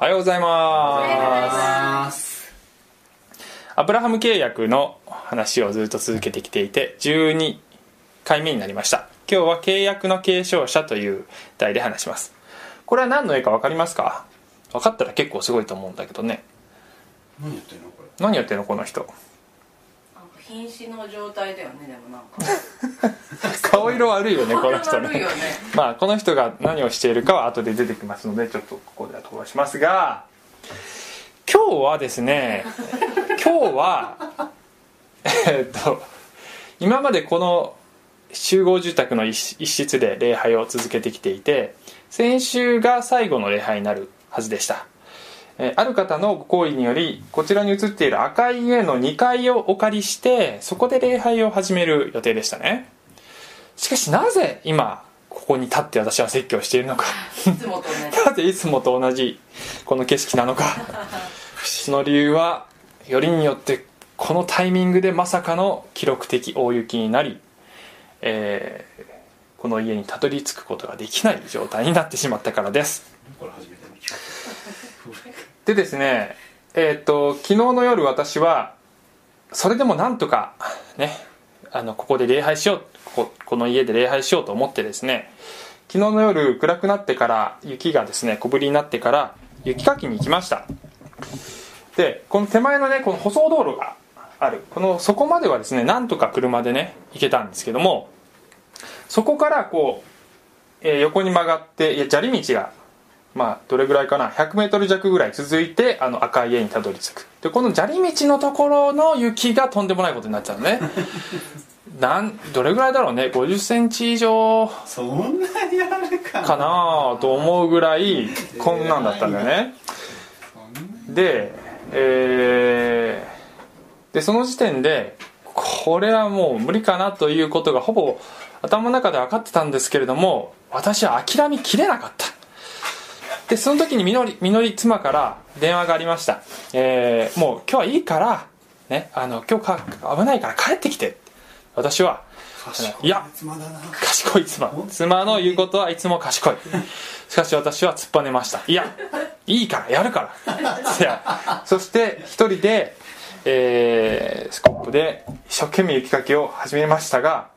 おはようございおはようございます。アブラハム契約の話をずっと続けてきていて12回目になりました。今日は契約の継承者という題で話します。これは何の絵か分かりますか？分かったら結構すごいと思うんだけどね。何やってんのこれ？何やってんのこの人？瀕死の状態だよねでもなんか。顔色悪いよねこの人ね。ね。まあこの人が何をしているかは後で出てきますのでちょっとここでは飛ばしますが今日はですね 今日はえーっと今までこの集合住宅の一一室で礼拝を続けてきていて先週が最後の礼拝になるはずでしたえーある方のご好意によりこちらに映っている赤い家の2階をお借りしてそこで礼拝を始める予定でしたね。しかしなぜ今ここに立って私は説教しているのか。いつもとね なぜいつもと同じこの景色なのか。その理由はよりによってこのタイミングでまさかの記録的大雪になり、えーこの家にたどり着くことができない状態になってしまったからです。これ初めて見たでですねえーと昨日の夜私はそれでもなんとかねあのここで礼拝しようここの家で礼拝しようと思ってですね昨日の夜暗くなってから雪がですね小降りになってから雪かきに行きました。でこの手前のねこの舗装道路がある。このそこまではですねなんとか車でね行けたんですけどもそこからこう、えー横に曲がっていや砂利道がまあどれぐらいかな？100m 弱ぐらい続いてあの赤い家にたどり着く。でこの砂利道のところの雪がとんでもないことになっちゃうのね。なんどれぐらいだろうね？5 0センチ以上。そんなにあるかなかなと思うぐらいこんなんだったんだよね。でえーでその時点でこれはもう無理かなということがほぼ頭の中で分かってたんですけれども私は諦めきれなかったでその時にみのりみのり妻から電話がありました、えーもう今日はいいから、ね、あの今日か危ないから帰ってきて。私は賢いや賢い妻。妻の言うことはいつも賢い。しかし私は突っぱねました。いやいいからやるから。そして一人で、えースコップで一生懸命雪かきを始めましたが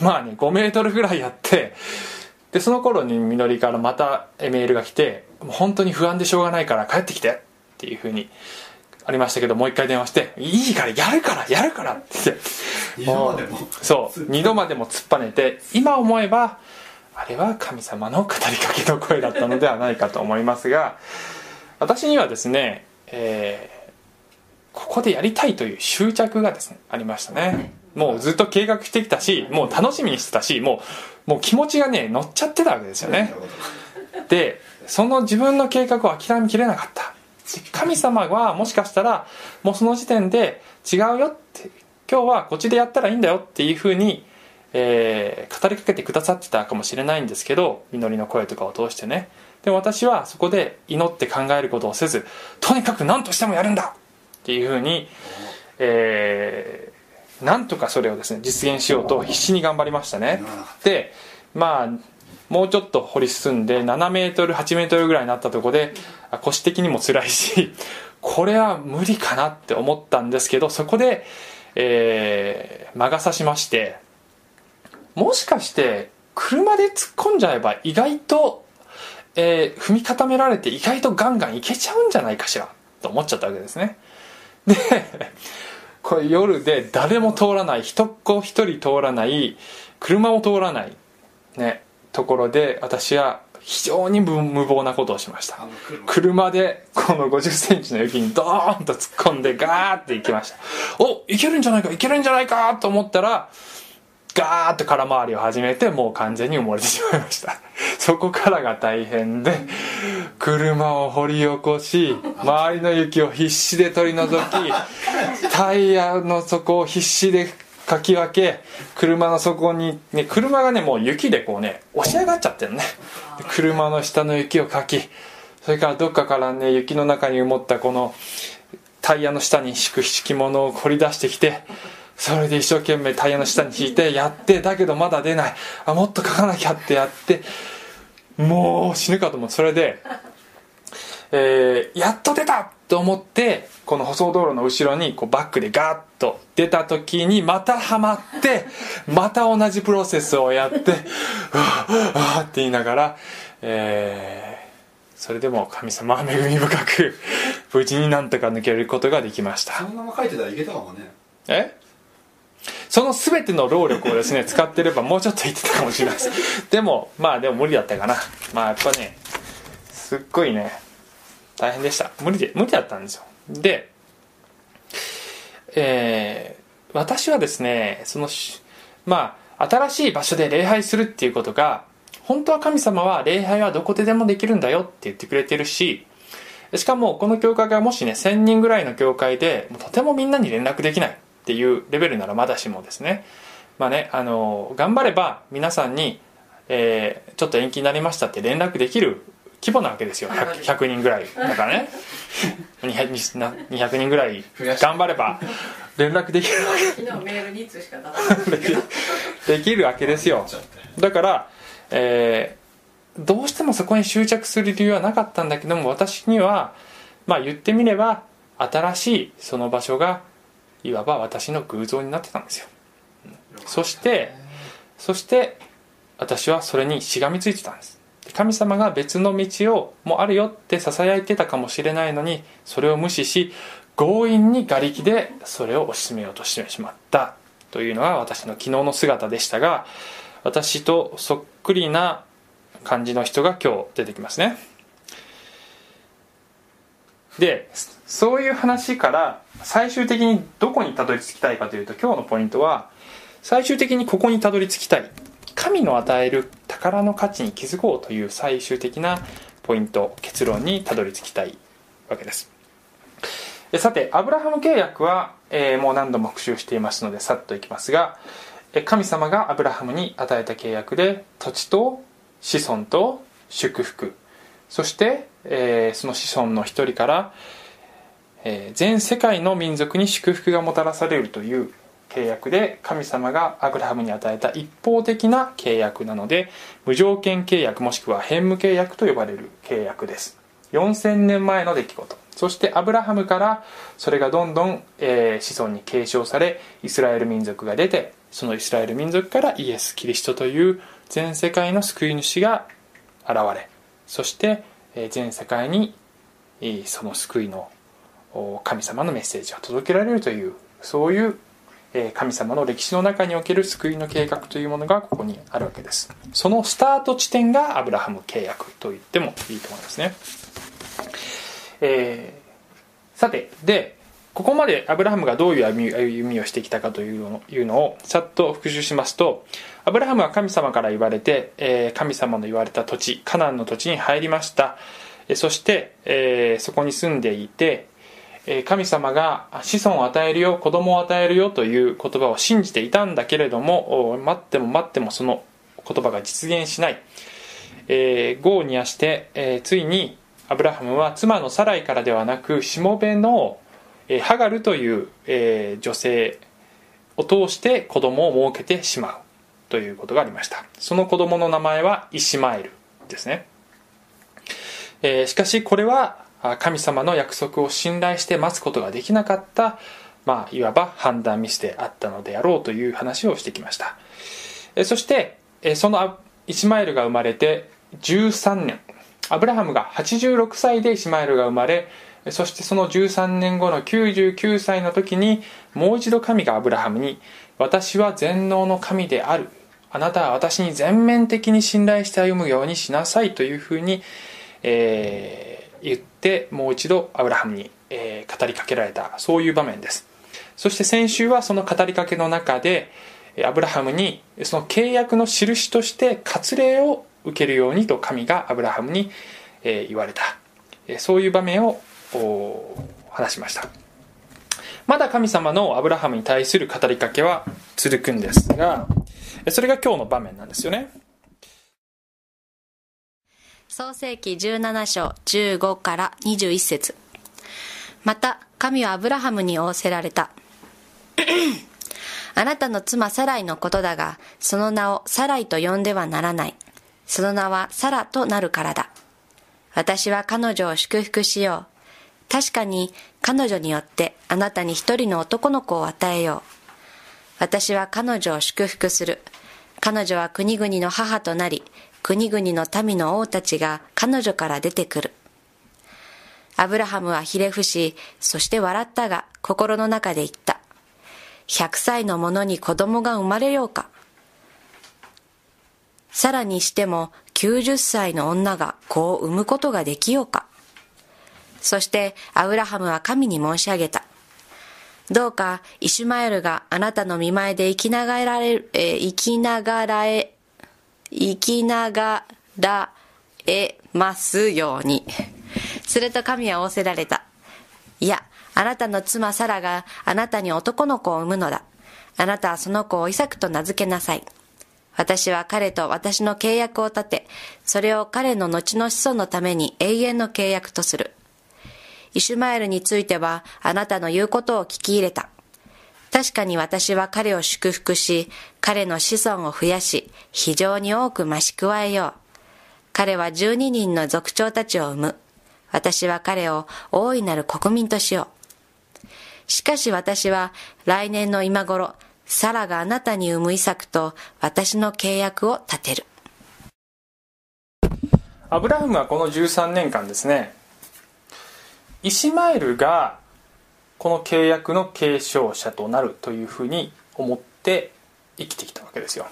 まあね5メートルぐらいやってでその頃にみのりからまたメールが来てもう本当に不安でしょうがないから帰ってきてっていうふうにありましたけどもう一回電話して「いいからやるからやるから」って。言って二度までも。そう。二度までも突っぱねて今思えばあれは神様の語りかけの声だったのではないかと思いますが私にはですね、えーここでやりたいという執着がですねありましたね。もうずっと計画してきたしもう楽しみにしてたしもうもう気持ちがね乗っちゃってたわけですよね。でその自分の計画を諦めきれなかった。神様はもしかしたらもうその時点で違うよって今日はこっちでやったらいいんだよっていうふうに、えー語りかけてくださってたかもしれないんですけど祈りの声とかを通してね。でも私はそこで祈って考えることをせずとにかく何としてもやるんだっていうふうに、えーなんとかそれをですね実現しようと必死に頑張りましたね。でまあもうちょっと掘り進んで7メートル8メートルぐらいになったとこで腰的にも辛いし これは無理かなって思ったんですけどそこで、えー魔が差しましてもしかして車で突っ込んじゃえば意外と、えー踏み固められて意外とガンガンいけちゃうんじゃないかしらと思っちゃったわけですね。でこれ夜で誰も通らない人っ子一人通らない車も通らないねところで私は非常に無無謀なことをしました。車。車でこの5 0センチの雪にドーンと突っ込んでガーって行きました。おいけるんじゃないかいけるんじゃないかと思ったらガーッと空回りを始めてもう完全に埋もれてしまいました。そこからが大変で車を掘り起こし周りの雪を必死で取り除き タイヤの底を必死でかき分け車の底に、ね、車がねもう雪でこうね押し上がっちゃってるね。で車の下の雪をかきそれからどっかからね雪の中に埋もったこのタイヤの下に敷く敷物を掘り出してきてそれで一生懸命タイヤの下に敷いてやってだけどまだ出ない。あもっと書かなきゃってやってもう死ぬかと思う。それでえーやっと出たと思ってこの舗装道路の後ろにこうバックでガーッと出た時にまたはまってまた同じプロセスをやって「うわうわって言いながら、えーそれでも神様は恵み深く無事になんとか抜けることができました。そのまま書いてたらいけたかもね。え？その全ての労力をですね 使ってればもうちょっと言ってたかもしれないです。でもまあでも無理だったかな。まあやっぱねすっごいね大変でした。無理で無理だったんですよ。でえー私はですねそのまあ新しい場所で礼拝するっていうことが本当は神様は礼拝はどこででもできるんだよって言ってくれてるししかもこの教会がもしね1000人ぐらいの教会でもとてもみんなに連絡できない。っていうレベルならまだしもですね。まあねあの頑張れば皆さんに、えーちょっと延期になりましたって連絡できる規模なわけですよ。100, 100人ぐらい。だからね。200, な200人ぐらい頑張れば連絡できる昨日メール2通しか出さなかったけど。できるわけですよ。だから、えーどうしてもそこに執着する理由はなかったんだけども私にはまあ言ってみれば新しいその場所がいわば私の偶像になってたんですよ。そしてそして私はそれにしがみついてたんです。で神様が別の道をもあるよってささやいてたかもしれないのにそれを無視し強引に瓦礫でそれを押し進めようとしてしまった。というのが私の昨日の姿でしたが私とそっくりな感じの人が今日出てきますねでそういう話から最終的にどこにたどり着きたいかというと今日のポイントは最終的にここにたどり着きたい。神の与える宝の価値に気づこうという最終的なポイント結論にたどり着きたいわけです。さてアブラハム契約は、えーもう何度も復習していますのでさっといきますが神様がアブラハムに与えた契約で土地と子孫と祝福。そして、えーその子孫の一人から、えー全世界の民族に祝福がもたらされるという契約で神様がアブラハムに与えた一方的な契約なので無条件契約もしくは変無契約と呼ばれる契約です。4000年前の出来事。そしてアブラハムからそれがどんどん、えー子孫に継承されイスラエル民族が出てそのイスラエル民族からイエス・キリストという全世界の救い主が現れそして全世界にその救いの神様のメッセージが届けられるというそういう神様の歴史の中における救いの計画というものがここにあるわけです。そのスタート地点がアブラハム契約と言ってもいいと思いますね。えーさてでここまでアブラハムがどういう歩みをしてきたかというのをさっと復習しますとアブラハムは神様から言われて、え神様の言われた土地カナンの土地に入りました。そして、えそこに住んでいて神様が子孫を与えるよ子供を与えるよという言葉を信じていたんだけれども待っても待ってもその言葉が実現しない、えー、業を煮やして、えついにアブラハムは妻のサライからではなくしもべの、えハガルという、えー女性を通して子供を設けてしまうということがありました。その子供の名前はイシマエルですね。えーしかしこれは神様の約束を信頼して待つことができなかった、まあ、いわば判断ミスであったのであろうという話をしてきました。えーそしてえーそのイシマエルが生まれて13年。アブラハムが86歳でイシマエルが生まれそしてその13年後の99歳の時にもう一度神がアブラハムに「私は全能の神である」あなたは私に全面的に信頼して歩むようにしなさいというふうに、えー言ってもう一度アブラハムに、えー語りかけられた。そういう場面です。そして先週はその語りかけの中でアブラハムにその契約の印として割礼を受けるようにと神がアブラハムに、言われた。そういう場面を話しました。まだ神様のアブラハムに対する語りかけは続くんですがそれが今日の場面なんですよね。創世記17章15から21節。また神はアブラハムに仰せられた。あなたの妻サライのことだがその名をサライと呼んではならない。その名はサラとなるからだ。私は彼女を祝福しよう。確かに彼女によってあなたに一人の男の子を与えよう。私は彼女を祝福する。彼女は国々の母となり、国々の民の王たちが彼女から出てくる。アブラハムはひれ伏し、そして笑ったが、心の中で言った。100歳の者に子供が生まれようか。さらにしても90歳の女が子を産むことができようか。そしてアブラハムは神に申し上げた。どうかイシュマエルがあなたの見前で生きながらえ、生きながらえ、生きながらえますように。すると神は仰せられた。いや、あなたの妻サラがあなたに男の子を産むのだ。あなたはその子をイサクと名付けなさい。私は彼と私の契約を立て、それを彼の後の子孫のために永遠の契約とする。イシュマエルについてはあなたの言うことを聞き入れた。確かに私は彼を祝福し、彼の子孫を増やし、非常に多く増し加えよう。彼は12人の族長たちを生む。私は彼を大いなる国民としよう。しかし私は来年の今頃、サラがあなたに産むイサクと私の契約を立てる。アブラハムはこの13年間ですねイシマエルがこの契約の継承者となるというふうに思って生きてきたわけですよ。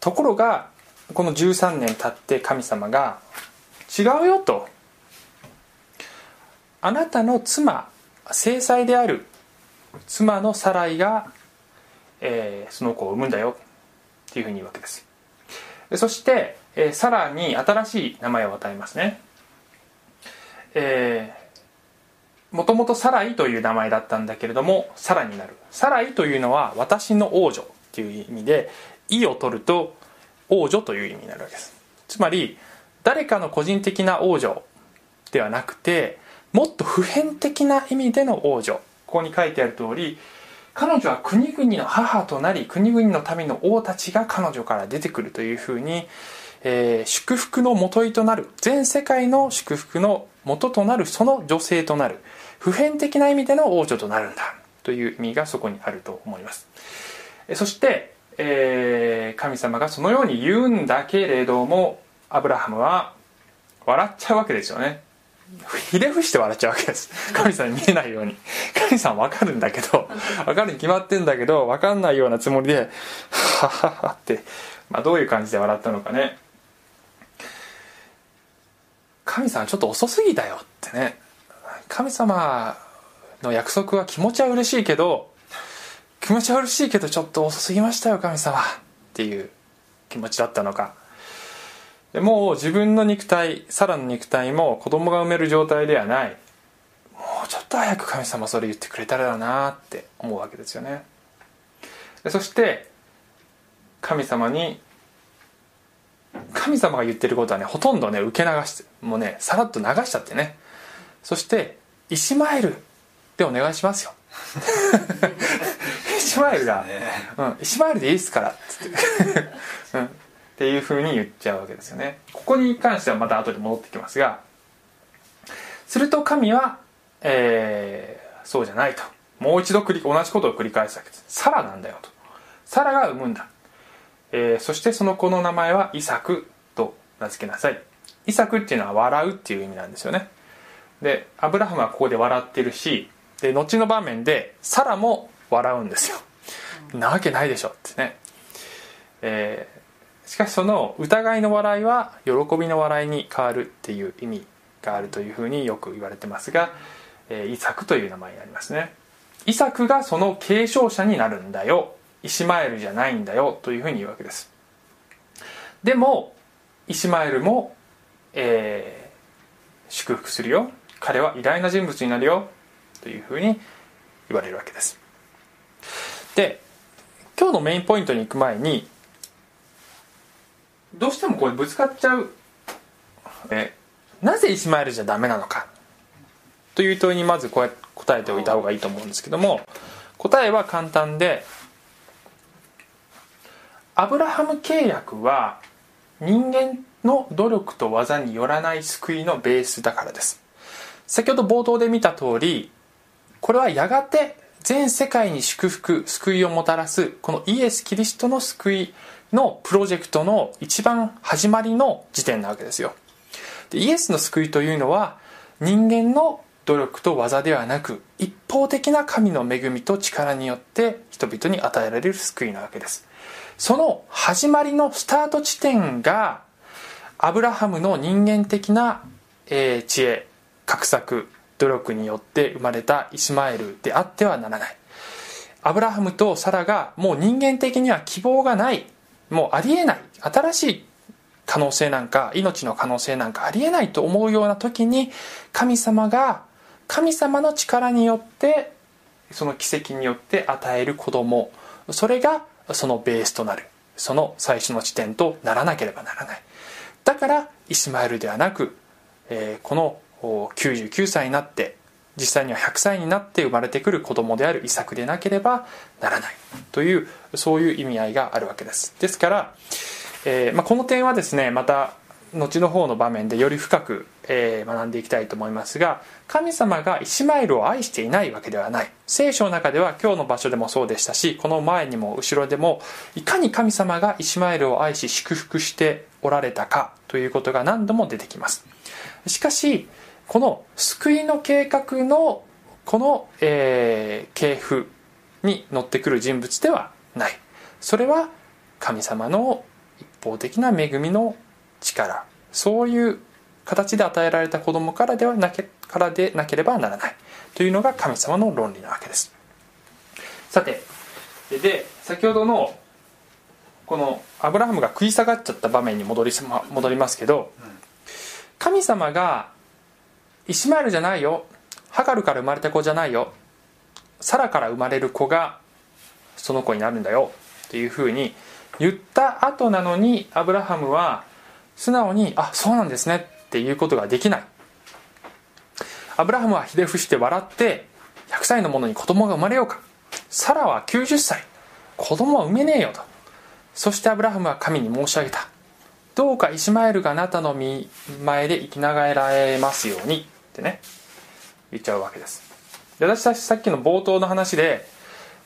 ところがこの13年経って神様が「違うよ」と「あなたの妻正妻である。妻のサライが、えーその子を産むんだよ」っていうふうに言うわけです。そして、えーサラに新しい名前を与えますね。えもともとサライという名前だったんだけれどもサラになる。サライというのは私の王女っていう意味で「意を取ると王女という意味になるわけです。つまり誰かの個人的な王女ではなくてもっと普遍的な意味での王女。ここに書いてある通り彼女は国々の母となり国々の民の王たちが彼女から出てくるというふうに、えー祝福のもといとなる全世界の祝福のもとなるその女性となる普遍的な意味での王女となるんだという意味がそこにあると思います。そして、えー神様がそのように言うんだけれどもアブラハムは笑っちゃうわけですよね。ひれ伏して笑っちゃうわけです。神様に見えないように。神様わかるんだけどわかるに決まってんだけどわかんないようなつもりではははって、まあ、どういう感じで笑ったのかね。神様ちょっと遅すぎだよってね。神様の約束は気持ちは嬉しいけど気持ちは嬉しいけどちょっと遅すぎましたよ神様っていう気持ちだったのか。もう自分の肉体サラの肉体も子供が産める状態ではない。もうちょっと早く神様それ言ってくれたらなって思うわけですよね。そして神様に神様が言ってることはねほとんどね受け流してもうねさらっと流しちゃってね。そして「イシマエルでお願いしますよ」イシマエルが「うん、イシマエルでいいっすから」っつって、うん、っていうふうに言っちゃうわけですよね。ここに関してはまた後で戻ってきますがすると神は、えーそうじゃないと。もう一度繰り同じことを繰り返すわけです。サラなんだよと。サラが産むんだえーそしてその子の名前はイサクと名付けなさい。イサクっていうのは笑うっていう意味なんですよね。でアブラハムはここで笑ってるしで後の場面でサラも笑うんですよ。なわけないでしょってね、えーしかしその疑いの笑いは喜びの笑いに変わるっていう意味があるというふうによく言われてますが、えーイサクという名前になりますね。イサクがその継承者になるんだよイシマエルじゃないんだよというふうに言うわけです。でもイシマエルも、えー祝福するよ。彼は偉大な人物になるよというふうに言われるわけです。で今日のメインポイントに行く前にどうしてもこれぶつかっちゃう。えなぜイシマエルじゃダメなのかという問いにまずこうやって答えておいた方がいいと思うんですけども答えは簡単でアブラハム契約は人間の努力と技によらない救いのベースだからです。先ほど冒頭で見た通りこれはやがて全世界に祝福救いをもたらすこのイエス・キリストの救いのプロジェクトの一番始まりの時点なわけですよ。でイエスの救いというのは人間の努力と技ではなく一方的な神の恵みと力によって人々に与えられる救いなわけです。その始まりのスタート地点がアブラハムの人間的な、えー知恵画策努力によって生まれたイスマエルであってはならない。アブラハムとサラがもう人間的には希望がないもうありえない新しい可能性なんか命の可能性なんかありえないと思うような時に神様が神様の力によってその奇跡によって与える子供。それがそのベースとなる。その最初の地点とならなければならない。だからイスマエルではなく、えーこの99歳になって実際には100歳になって生まれてくる子供であるイサクでなければならない。というそういう意味合いがあるわけです。ですから、えーまあ、この点はですねまた後の方の場面でより深く、えー学んでいきたいと思いますが神様がイシマエルを愛していないわけではない。聖書の中では今日の場所でもそうでしたしこの前にも後ろでもいかに神様がイシマエルを愛し祝福しておられたかということが何度も出てきます。しかしこの救いの計画のこの、えー系譜に乗ってくる人物ではない。それは神様の一方的な恵みの力。そういう形で与えられた子供からではなけからでなければならない。というのが神様の論理なわけです。さてで先ほどのこのアブラハムが食い下がっちゃった場面に戻りま戻りますけど神様がイシマエルじゃないよ。ハガルから生まれた子じゃないよ。サラから生まれる子がその子になるんだよ。っていうふうに言った後なのにアブラハムは素直に「あそうなんですね」っていうことができない。アブラハムはひれ伏して笑って100歳の者に子供が生まれようか。サラは90歳。子供は産めねえよと。そしてアブラハムは神に申し上げた。どうかイシマエルがあなたの見前で生きながらえますように。ってね。言っちゃうわけです。で私たちさっきの冒頭の話で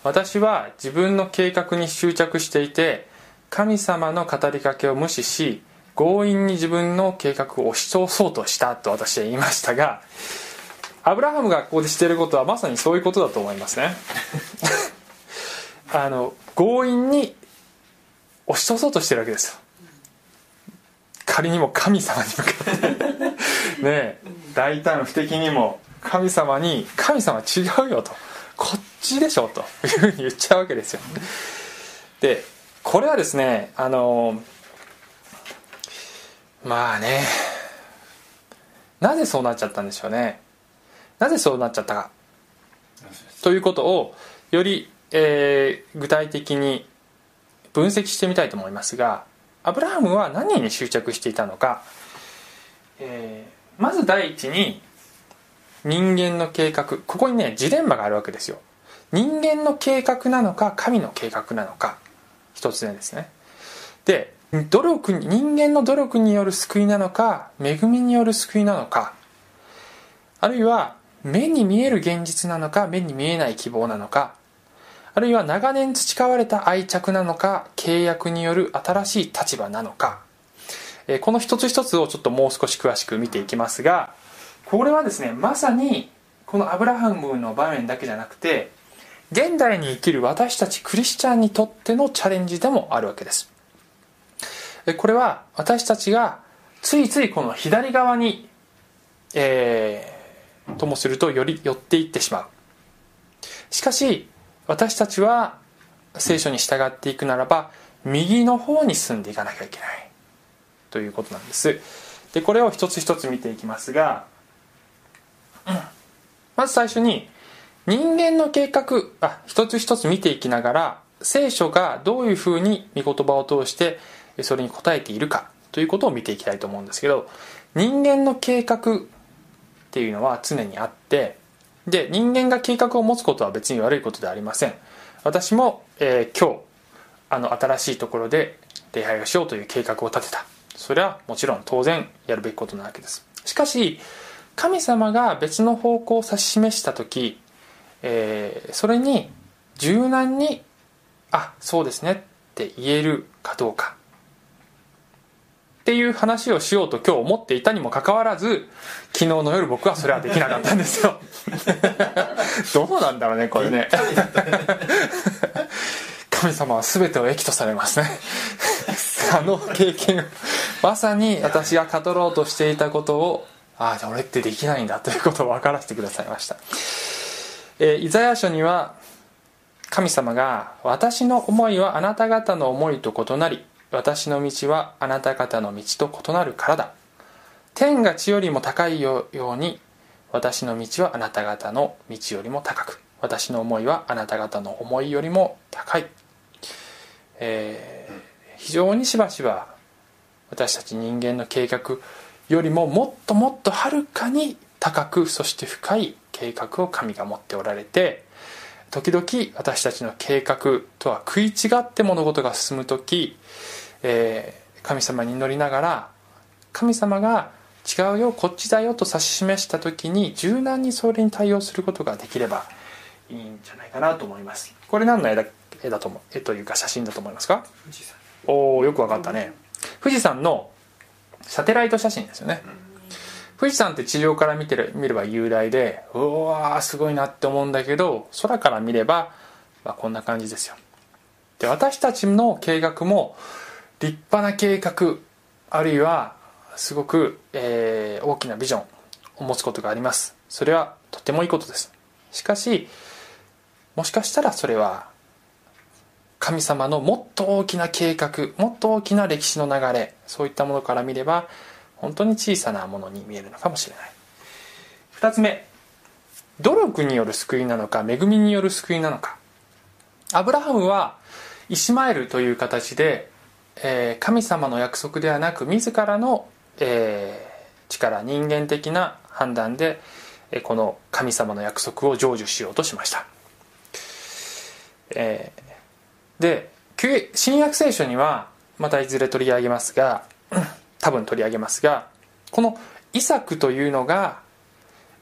私は自分の計画に執着していて神様の語りかけを無視し強引に自分の計画を押し通そうとしたと私は言いましたがアブラハムがここでしていることはまさにそういうことだと思いますね。あの強引に押し通そうとしてるわけですよ。仮にも神様に向かって。ねえ。大胆不敵にも。神様に「神様違うよ」と「こっちでしょ」というふうに言っちゃうわけですよ。でこれはですねあのまあね。なぜそうなっちゃったんでしょうね。なぜそうなっちゃったか。ということをより、えー具体的に分析してみたいと思いますがアブラハムは何に執着していたのか、えーまず第一に人間の計画。ここにねジレンマがあるわけですよ。人間の計画なのか神の計画なのか。一つ目ですね。で努力人間の努力による救いなのか恵みによる救いなのかあるいは目に見える現実なのか目に見えない希望なのかあるいは長年培われた愛着なのか契約による新しい立場なのかえこの一つ一つをちょっともう少し詳しく見ていきますがこれはですねまさにこのアブラハムの場面だけじゃなくて現代に生きる私たちクリスチャンにとってのチャレンジでもあるわけです。これは私たちがついついこの左側に、えーともするとより寄っていってしまう。しかし私たちは聖書に従っていくならば右の方に進んでいかなきゃいけない。ということなんです。でこれを一つ一つ見ていきますが、うん。まず最初に人間の計画あ一つ一つ見ていきながら聖書がどういうふうに御言葉を通してそれに応えているかということを見ていきたいと思うんですけど人間の計画っていうのは常にあってで人間が計画を持つことは別に悪いことではありません。私も、えー今日あの新しいところで礼拝をしようという計画を立てた。それはもちろん当然やるべきことなわけです。しかし神様が別の方向を指し示した時、えーそれに柔軟に「あそうですね」って言えるかどうか。っていう話をしようと今日思っていたにもかかわらず昨日の夜僕はそれはできなかったんですよ。どうなんだろうねこれね。神様は全てを益とされますね。あの経験まさに私が語ろうとしていたことをああじゃあ俺ってできないんだということを分からせてくださいました、えーイザヤ書には神様が「私の思いはあなた方の思いと異なり私の道はあなた方の道と異なるからだ」天が地よりも高いように私の道はあなた方の道よりも高く。私の思いはあなた方の思いよりも高い、えー非常にしばしば私たち人間の計画よりももっともっとはるかに高くそして深い計画を神が持っておられて時々私たちの計画とは食い違って物事が進む時、えー神様に祈りながら神様が違うよこっちだよと指し示した時に柔軟にそれに対応することができればいいんじゃないかなと思います。これ何の絵だ絵だと思う絵というか写真だと思いますか？富士山おおよくわかったね。富士山のサテライト写真ですよね。富士山って地上から見てる見れば雄大でうわーすごいなって思うんだけど空から見れば、まあ、こんな感じですよ。で私たちの計画も立派な計画あるいはすごく、えー大きなビジョンを持つことがあります。それはとてもいいことです。しかしもしかしたらそれは神様のもっと大きな計画もっと大きな歴史の流れそういったものから見れば本当に小さなものに見えるのかもしれない。2つ目努力による救いなのか恵みによる救いなのか。アブラハムはイシマエルという形で、えー神様の約束ではなく自らの、えー力人間的な判断でえーこの神様の約束を成就しようとしました、えーで新約聖書にはまたいずれ取り上げますが 多分取り上げますがこのイサクというのが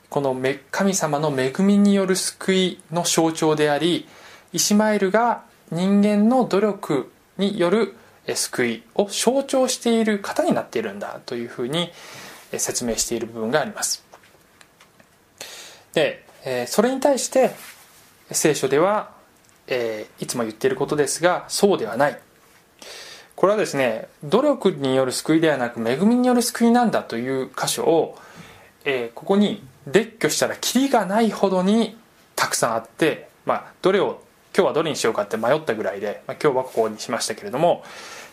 この神様の恵みによる救いの象徴でありイシマエルが人間の努力による救いを象徴している方になっているんだというふうに説明している部分があります。でそれに対して聖書では、えいつも言っていることですがそうではない。これはですね努力による救いではなく恵みによる救いなんだという箇所を、えここに列挙したらキリがないほどにたくさんあって、まあ、どれを今日はどれにしようかって迷ったぐらいで、まあ、今日はここにしましたけれども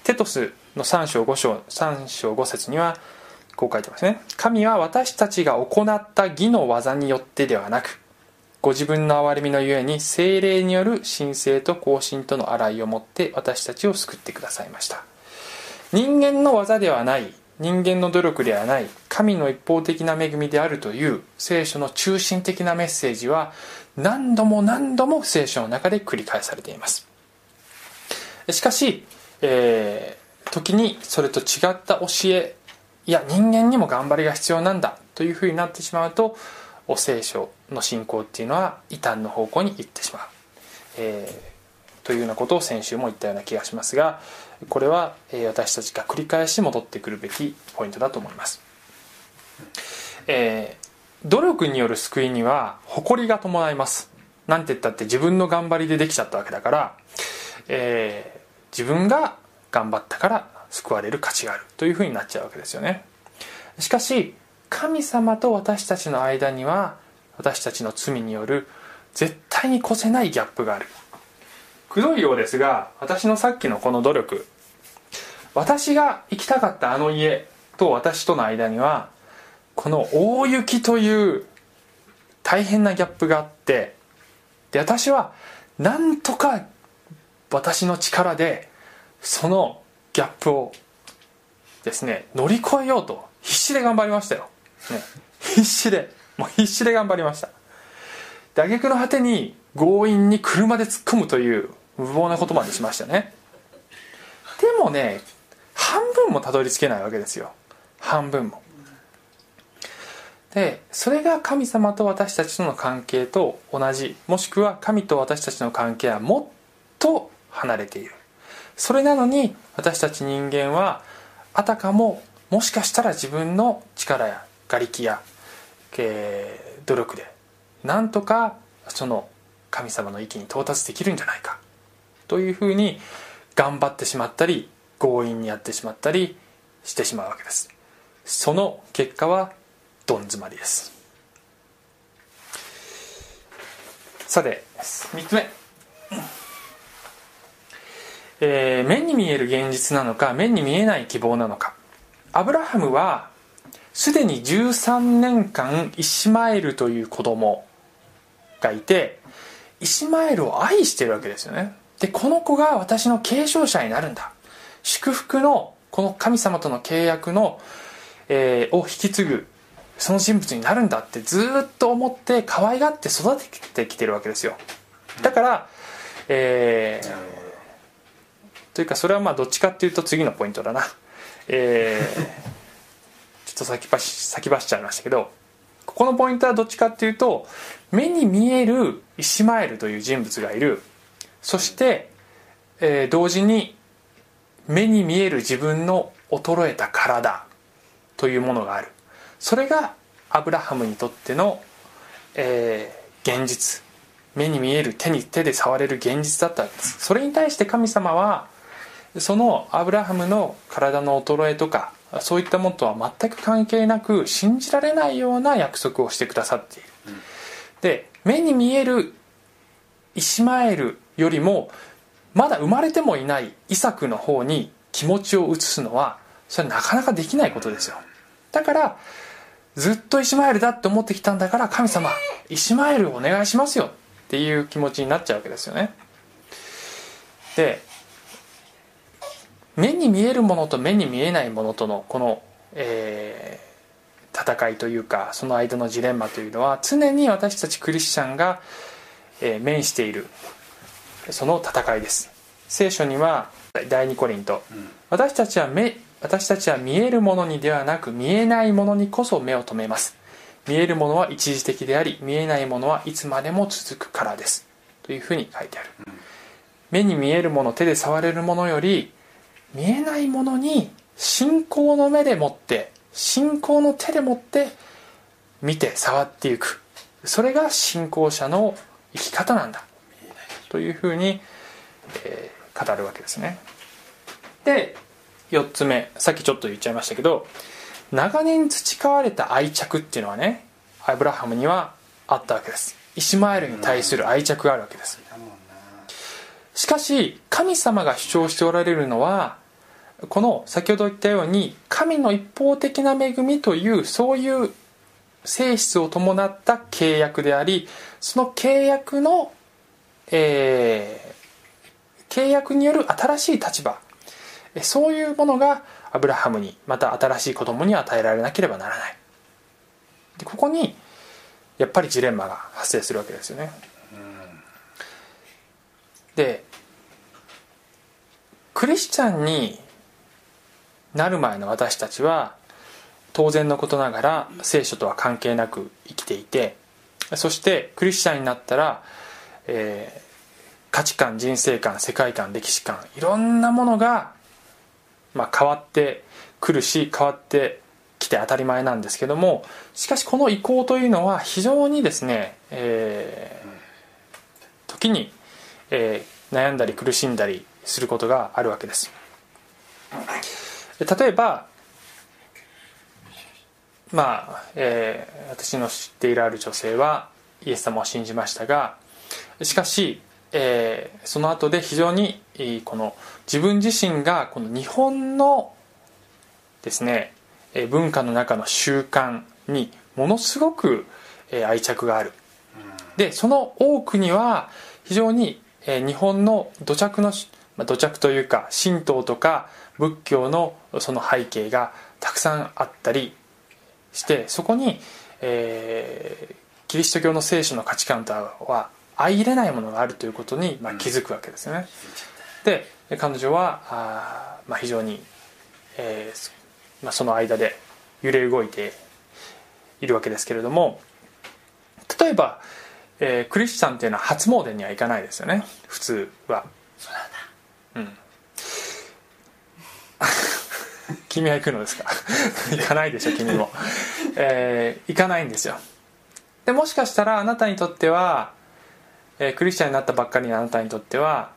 テトスの3章5章3章5節にはこう書いてますね。神は私たちが行った義の技によってではなくご自分の憐れみのゆえに精霊による神聖と更新との洗いをもって私たちを救ってくださいました。人間の技ではない人間の努力ではない神の一方的な恵みであるという聖書の中心的なメッセージは何度も何度も聖書の中で繰り返されています。しかし、えー時にそれと違った教えいや人間にも頑張りが必要なんだというふうになってしまうとお聖書の信仰っていうのは異端の方向に行ってしまう、えーというようなことを先週も言ったような気がしますがこれは、え私たちが繰り返し戻ってくるべきポイントだと思います、えー努力による救いには誇りが伴います。なんて言ったって自分の頑張りでできちゃったわけだから、え自分が頑張ったから救われる価値があるというふうになっちゃうわけですよね。しかし神様と私たちの間には私たちの罪による絶対に越せないギャップがある。くどいようですが私のさっきのこの努力。私が行きたかったあの家と私との間にはこの大雪という大変なギャップがあってで私はなんとか私の力でそのギャップをですね乗り越えようと必死で頑張りましたよ、ね、必死でもう必死で頑張りました。で挙句の果てに強引に車で突っ込むという無謀なことまでしましたね。でもね半分もたどり着けないわけですよ。半分も。でそれが神様と私たちとの関係と同じもしくは神と私たちの関係はもっと離れている。それなのに私たち人間はあたかももしかしたら自分の力や瓦礫や、えー努力でなんとかその神様の域に到達できるんじゃないかというふうに頑張ってしまったり強引にやってしまったりしてしまうわけです。その結果はどん詰まりです。さて3つ目。えー目に見える現実なのか目に見えない希望なのか。アブラハムはすでに13年間イシマエルという子供がいてイシマエルを愛してるわけですよね。でこの子が私の継承者になるんだ。祝福のこの神様との契約の、えーを引き継ぐその人物になるんだってずっと思って可愛がって育ててきてるわけですよ。だからえーというかそれはまあどっちかっていうと次のポイントだな。えーちょっと先走先走っちゃいましたけどここのポイントはどっちかっていうと目に見えるイシマエルという人物がいる。そして、えー同時に目に見える自分の衰えた体というものがある。それがアブラハムにとっての、えー現実。目に見える手に手で触れる現実だったんです。それに対して神様はそのアブラハムの体の衰えとかそういったものとは全く関係なく信じられないような約束をしてくださっている、で目に見えるイシマエルよりもまだ生まれてもいないイサクの方に気持ちを移すのはそれはなかなかできないことですよ。だからずっとイシマエルだって思ってきたんだから神様イシマエルお願いしますよっていう気持ちになっちゃうわけですよね。で目に見えるものと目に見えないものとのこの、えー戦いというかその間のジレンマというのは常に私たちクリスチャンが、えー面しているその戦いです。聖書には第2コリント、私たちは目私たちは見えるものにではなく見えないものにこそ目を留めます。見えるものは一時的であり見えないものはいつまでも続くからです。というふうに書いてある、目に見えるもの手で触れるものより見えないものに信仰の目でもって信仰の手でもって見て触っていく。それが信仰者の生き方なんだ。というふうに、えー語るわけですね。で4つ目さっきちょっと言っちゃいましたけど長年培われた愛着っていうのはねアブラハムにはあったわけです。イシマエルに対する愛着があるわけです。しかし神様が主張しておられるのはこの先ほど言ったように神の一方的な恵みというそういう性質を伴った契約でありその契約の、えー契約による新しい立場えそういうものがアブラハムにまた新しい子供に与えられなければならない。でここにやっぱりジレンマが発生するわけですよね。でクリスチャンになる前の私たちは当然のことながら聖書とは関係なく生きていてそしてクリスチャンになったら、えー価値観人生観世界観歴史観いろんなものが、まあ、変わってくるし変わってきて当たり前なんですけどもしかしこの移行というのは非常にですね、えー時に、えー悩んだり苦しんだりすることがあるわけです。例えばまあ、えー私の知っているある女性はイエス様を信じましたがしかし、えーその後で非常にえーこの自分自身がこの日本のですねえー文化の中の習慣にものすごくえー愛着がある。でその多くには非常に、えー日本の土着の、まあ、土着というか神道とか仏教のその背景がたくさんあったりしてそこに、えーキリスト教の聖書の価値観とは相入れないものがあるということに、まあ、気づくわけですよね。で彼女はあー、まあ、非常にえーまあ、その間で揺れ動いているわけですけれども例えば、えークリスチャンっていうのは初詣には行かないですよね。普通は。そうなんだ 君は行くのですか？行かないでしょ君も、えー行かないんですよ。でもしかしたらあなたにとっては、えークリスチャンになったばっかりのあなたにとっては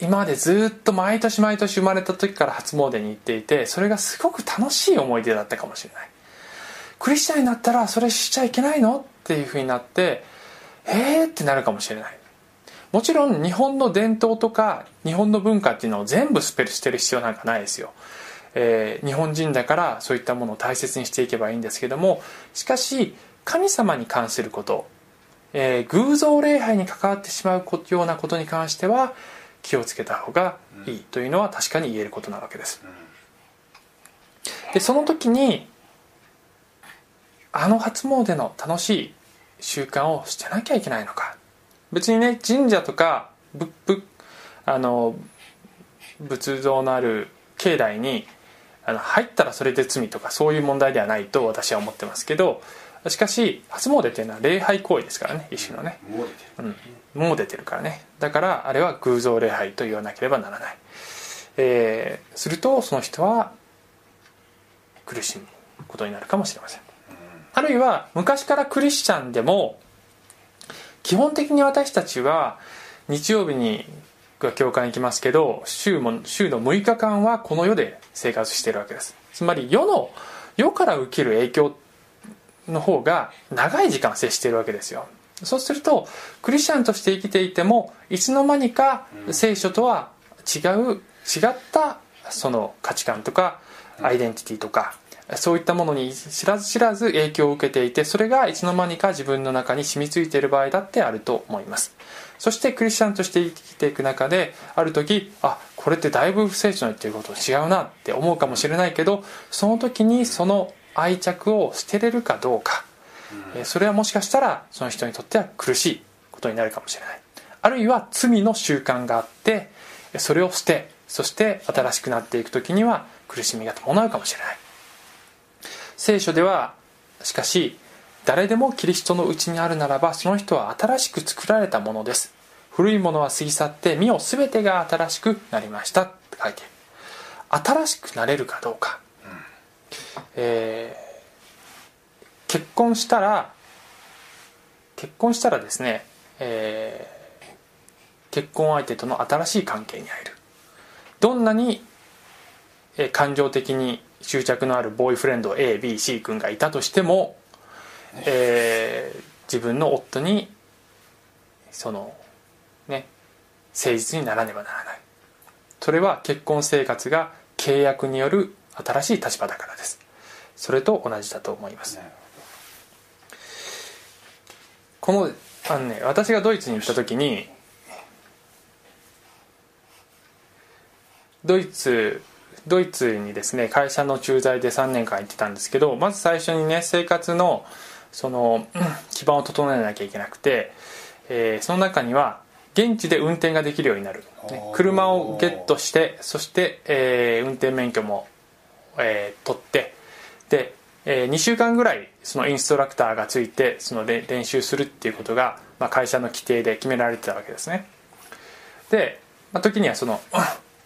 今までずっと毎年毎年生まれた時から初詣に行っていてそれがすごく楽しい思い出だったかもしれない。クリスチャンになったらそれしちゃいけないの？っていうふうになってえー？ってなるかもしれない。もちろん日本の伝統とか日本の文化っていうのを全部スペルしてる必要なんかないですよ、えー日本人だからそういったものを大切にしていけばいいんですけどもしかし神様に関すること、えー偶像礼拝に関わってしまうこようなことに関しては気をつけた方がいいというのは確かに言えることなわけです。でその時にあの初詣の楽しい習慣をしてなきゃいけないのか別にね神社とかぶぶあの仏像のある境内にあの入ったらそれで罪とかそういう問題ではないと私は思ってますけどしかし初詣っていうのは礼拝行為ですからね一種のね。もう出てる。うん、もう出てるからね。だからあれは偶像礼拝と言わなければならない、えーするとその人は苦しむことになるかもしれません。あるいは昔からクリスチャンでも基本的に私たちは日曜日に教会に行きますけど週も週の6日間はこの世で生活しているわけです。つまり世の世から受ける影響の方が長い時間接しているわけですよ。そうするとクリスチャンとして生きていてもいつの間にか聖書とは違う違ったその価値観とかアイデンティティとかそういったものに知らず知らず影響を受けていてそれがいつの間にか自分の中に染みついている場合だってあると思います。そしてクリスチャンとして生きていく中である時あこれってだいぶ聖書の言ってることと違うなって思うかもしれないけどその時にその愛着を捨てれるかどうか。えーそれはもしかしたらその人にとっては苦しいことになるかもしれない。あるいは罪の習慣があってそれを捨てそして新しくなっていく時には苦しみが伴うかもしれない聖書ではしかし誰でもキリストのうちにあるならばその人は新しく作られたものです。古いものは過ぎ去って身を全てが新しくなりました。って書いて。新しくなれるかどうか、えー結婚したら結婚したらですね、えー結婚相手との新しい関係に入る。どんなに、えー感情的に執着のあるボーイフレンド ABC 君がいたとしても、えー自分の夫にそのね誠実にならねばならない。それは結婚生活が契約による新しい立場だからです。それと同じだと思います。このあのね私がドイツに行った時にドイツドイツにですね会社の駐在で3年間行ってたんですけどまず最初にね生活のそのうん基盤を整えなきゃいけなくて、えーその中には現地で運転ができるようになる、ね車をゲットしてそして、えー運転免許も、えー取ってで、え2週間ぐらいそのインストラクターがついてそのれ練習するっていうことが、まあ、会社の規定で決められてたわけですね。で、まあ、時にはその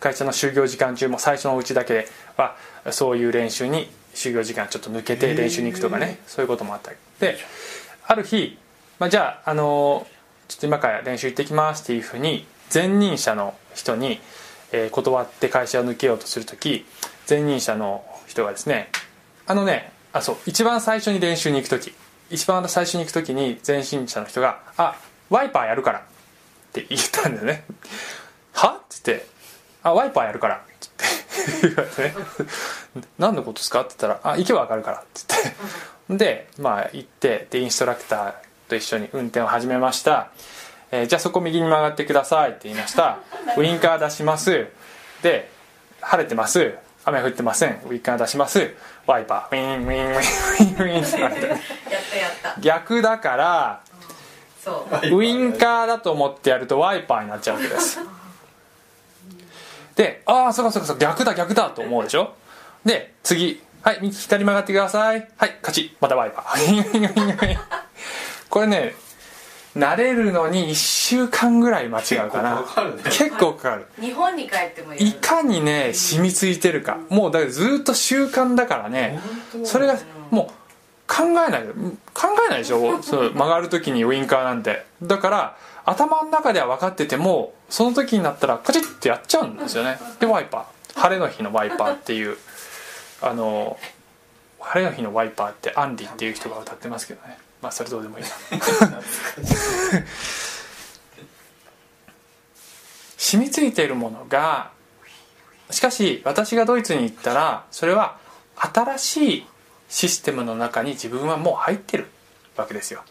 会社の就業時間中も最初のうちだけはそういう練習に就業時間ちょっと抜けて練習に行くとかねそういうこともあったである日、まあ、じゃあ、あのちょっと今から練習行ってきますっていうふうに前任者の人に、えー断って会社を抜けようとする時前任者の人がですねあのねあそう一番最初に練習に行く時一番最初に行く時に前任者の人が「あワイパーやるから」って言ったんだよね「は?」って言って「あワイパーやるから」って言われて。ね「何のことですか?」って言ったら「あ行けば分かるから」って言って。でまあ行ってでインストラクターと一緒に運転を始めました、えーじゃあそこ右に曲がってください。って言いました。ウインカー出します。で晴れてます。雨降ってません。ウインカー出します。ワイパー。ウィンウィンウィンウィンウィンって言われて。やったやった。逆だからウインカーだと思ってやるとワイパーになっちゃうわけですでああそうかそうかそうか逆だ逆だと思うでしょ？で次はい右左曲がってください。はいカチ。またワイパー これね慣れるのに1週間ぐらい間違うかな。結構かかるね。結構かかる。日本に帰ってもやるいかにね染みついてるか。もうだからずっと習慣だからね。それがもう考えない。考えないでしょ？そう曲がる時にウインカーなんて。だから頭の中では分かっててもその時になったらカチッてやっちゃうんですよね。でワイパー。晴れの日のワイパーっていうあの晴れの日のワイパーってアンディっていう人が歌ってますけどね。まあそれどうでもいい。な 染みついているものがしかし私がドイツに行ったらそれは新しいシステムの中に自分はもう入ってるわけですよ。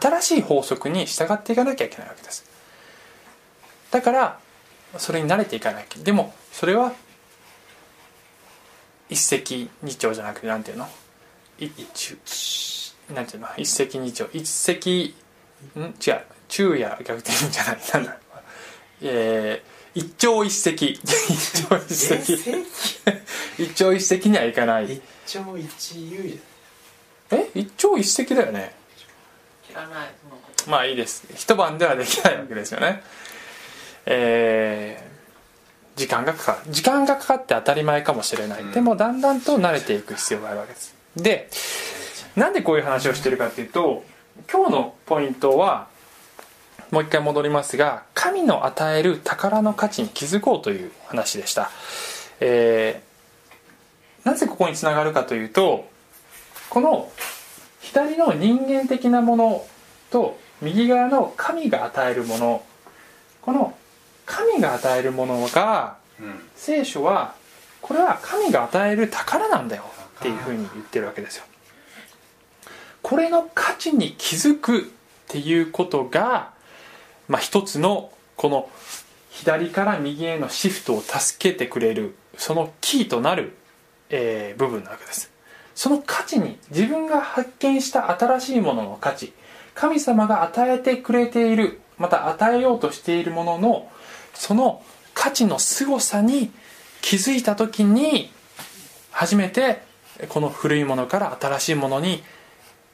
新しい法則に従っていかなきゃいけないわけです。だからそれに慣れていかなきゃ。でもそれは一石二鳥じゃなくてなんていうの？一なんていうの？一石二鳥。一石ん？違う。昼夜逆転じゃない。なんだ。えー、一朝一夕。一朝一夕。一朝一夕。にはいかない。一朝一夕。じえ？一朝一夕だよね知らないまあいいです。一晩ではできないわけですよね。えー時間がかかる。時間がかかって当たり前かもしれない、でもだんだんと慣れていく必要があるわけです。でなんでこういう話をしてるかっていうと今日のポイントはもう一回戻りますが神の与える宝の価値に気づこうという話でした、えーなぜここにつながるかというとこの左の人間的なものと右側の神が与えるもの。この神が与えるものが聖書はこれは神が与える宝なんだよっていうふうに言ってるわけですよ。これの価値に気づくっていうことが、まあ、一つのこの左から右へのシフトを助けてくれるそのキーとなる、えー部分なわけです。その価値に自分が発見した新しいものの価値神様が与えてくれているまた与えようとしているもののその価値の凄さに気づいた時に初めてこの古いものから新しいものに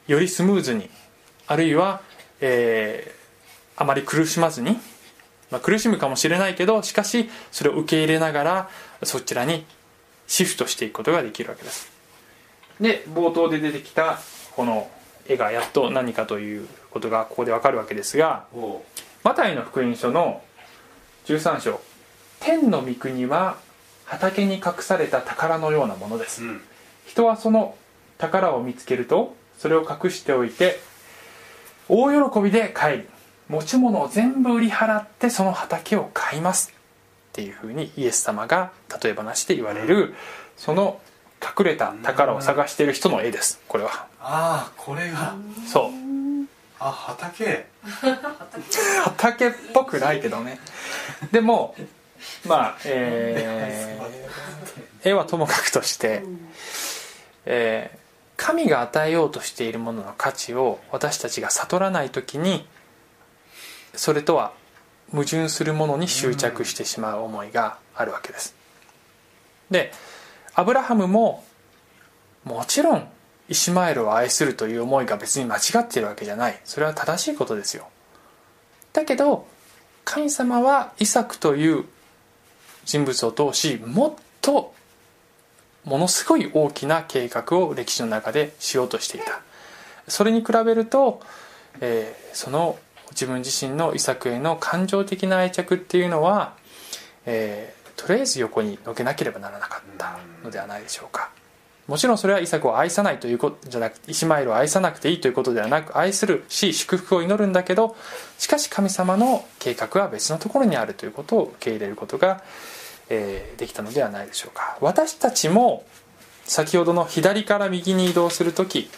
よりスムーズにあるいは、えーあまり苦しまずに、まあ、苦しむかもしれないけどしかしそれを受け入れながらそちらにシフトしていくことができるわけです。で冒頭で出てきたこの絵がやっと何かということがここでわかるわけですがマタイの福音書の13章。天の御国は畑に隠された宝のようなものです。うん。人はその宝を見つけるとそれを隠しておいて大喜びで帰り持ち物を全部売り払ってその畑を買います。っていうふうにイエス様が例え話で言われるその隠れた宝を探している人の絵です。これは。ああこれが。そう。あ畑。畑っぽくないけどね。でもまあえー 絵はともかくとして、えー神が与えようとしているものの価値を私たちが悟らない時にそれとは矛盾するものに執着してしまう思いがあるわけです。でアブラハムももちろんイシュマエルを愛するという思いが別に間違っているわけじゃない。それは正しいことですよ。だけど神様はイサクという人物を通しもっとものすごい大きな計画を歴史の中でしようとしていた。それに比べると、えーその自分自身のイサクへの感情的な愛着っていうのは、えーとりあえず横にのけなければならなかったのではないでしょうか。もちろんそれはイサクを愛さないということじゃなくてイシマエルを愛さなくていいということではなく愛するし祝福を祈るんだけどしかし神様の計画は別のところにあるということを受け入れることが、えーできたのではないでしょうか。私たちも先ほどの左から右に移動する時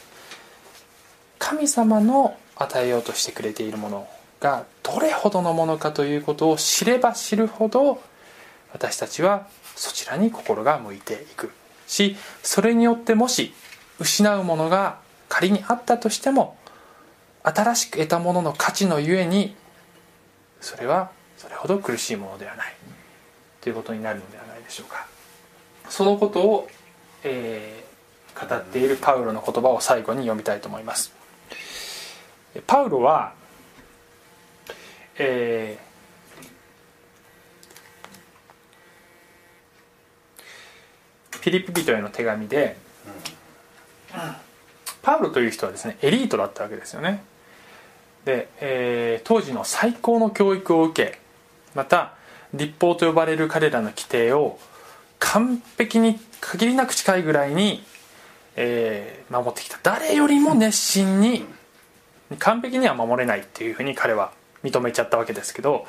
神様の与えようとしてくれているものがどれほどのものかということを知れば知るほど私たちはそちらに心が向いていく。しそれによってもし失うものが仮にあったとしても新しく得たものの価値のゆえにそれはそれほど苦しいものではない。ということになるのではないでしょうか。そのことをえー語っているパウロの言葉を最後に読みたいと思います。パウロは、えーィリピ人への手紙で、パウロという人はですねエリートだったわけですよね。で、えー当時の最高の教育を受けまた立法と呼ばれる彼らの規定を完璧に限りなく近いぐらいに、えー守ってきた。誰よりも熱心に完璧には守れないっていうふうに彼は認めちゃったわけですけど、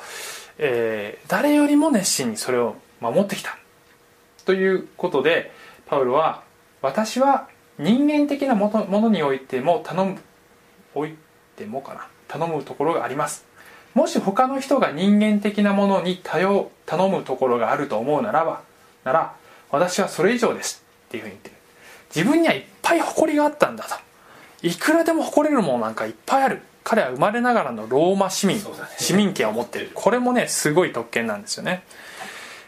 えー誰よりも熱心にそれを守ってきたということでパウロは私は人間的なものものにおいても頼むおいてもかな。頼むところがあります。もし他の人が人間的なものに頼頼むところがあると思うならばなら私はそれ以上ですっていうふうに言ってる。自分にはいっぱい誇りがあったんだと。いくらでも誇れるものなんかいっぱいある。彼は生まれながらのローマ市民、ね。市民権を持ってる。これもねすごい特権なんですよね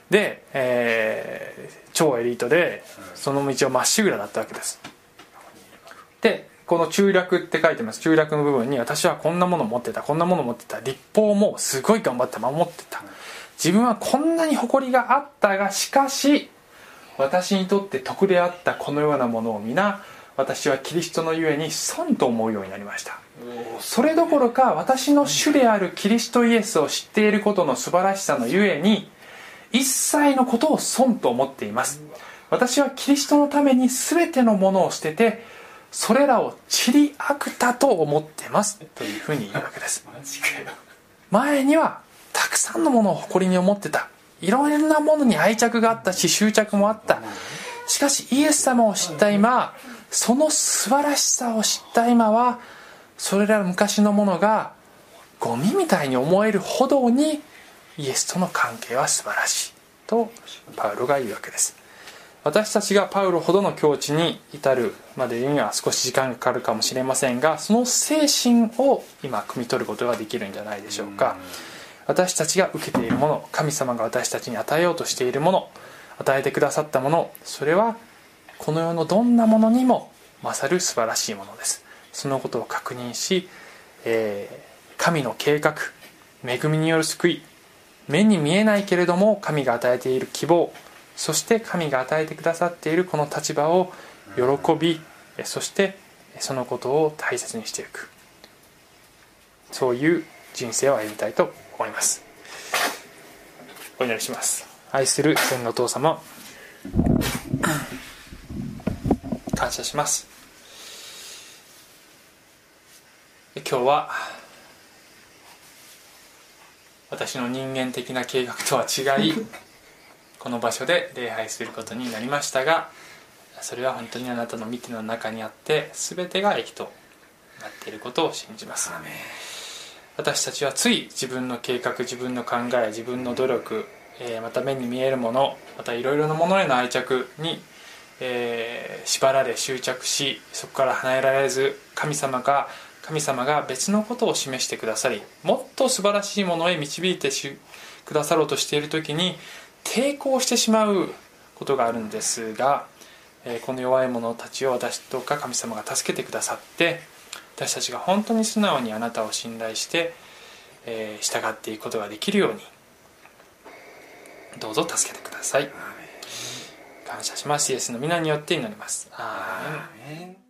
で、えー超エリートでその道をまっしぐらだったわけです。でこの中略って書いてます。中略の部分に私はこんなもの持ってたこんなもの持ってた。立法もすごい頑張って守ってた。自分はこんなに誇りがあったがしかし私にとって得であったこのようなものを皆私はキリストのゆえに損と思うようになりました。それどころか私の主であるキリストイエスを知っていることの素晴らしさのゆえに一切のことを損と思っています。私はキリストのために全てのものを捨ててそれらを散りあくたと思ってます。というふうに言うわけです。前にはたくさんのものを誇りに思ってた。いろいろなものに愛着があったし執着もあった。しかしイエス様を知った今その素晴らしさを知った今はそれら昔のものがゴミみたいに思えるほどにイエスとの関係は素晴らしいとパウロが言うわけです。私たちがパウロほどの境地に至るまでには少し時間がかかるかもしれませんがその精神を今汲み取ることができるんじゃないでしょうか。私たちが受けているもの神様が私たちに与えようとしているもの与えてくださったものそれはこの世のどんなものにも勝る素晴らしいものです。そのことを確認し、えー神の計画恵みによる救い目に見えないけれども神が与えている希望そして神が与えてくださっているこの立場を喜びそしてそのことを大切にしていく。そういう人生を歩みたいと思います。お祈りします。愛する天のお父様感謝します。今日は私の人間的な計画とは違い この場所で礼拝することになりましたがそれは本当にあなたの見ての中にあって全てが益となっていることを信じます。私たちはつい自分の計画自分の考え自分の努力、えーまた目に見えるものまたいろいろなものへの愛着に、えー縛られ執着しそこから離れられず神様が神様が別のことを示してくださりもっと素晴らしいものへ導いてしくださろうとしている時に抵抗してしまうことがあるんですが、えーこの弱い者たちを私とか神様が助けてくださって私たちが本当に素直にあなたを信頼して、えー従っていくことができるようにどうぞ助けてください。感謝します。イエスの皆によって祈ります。アーメン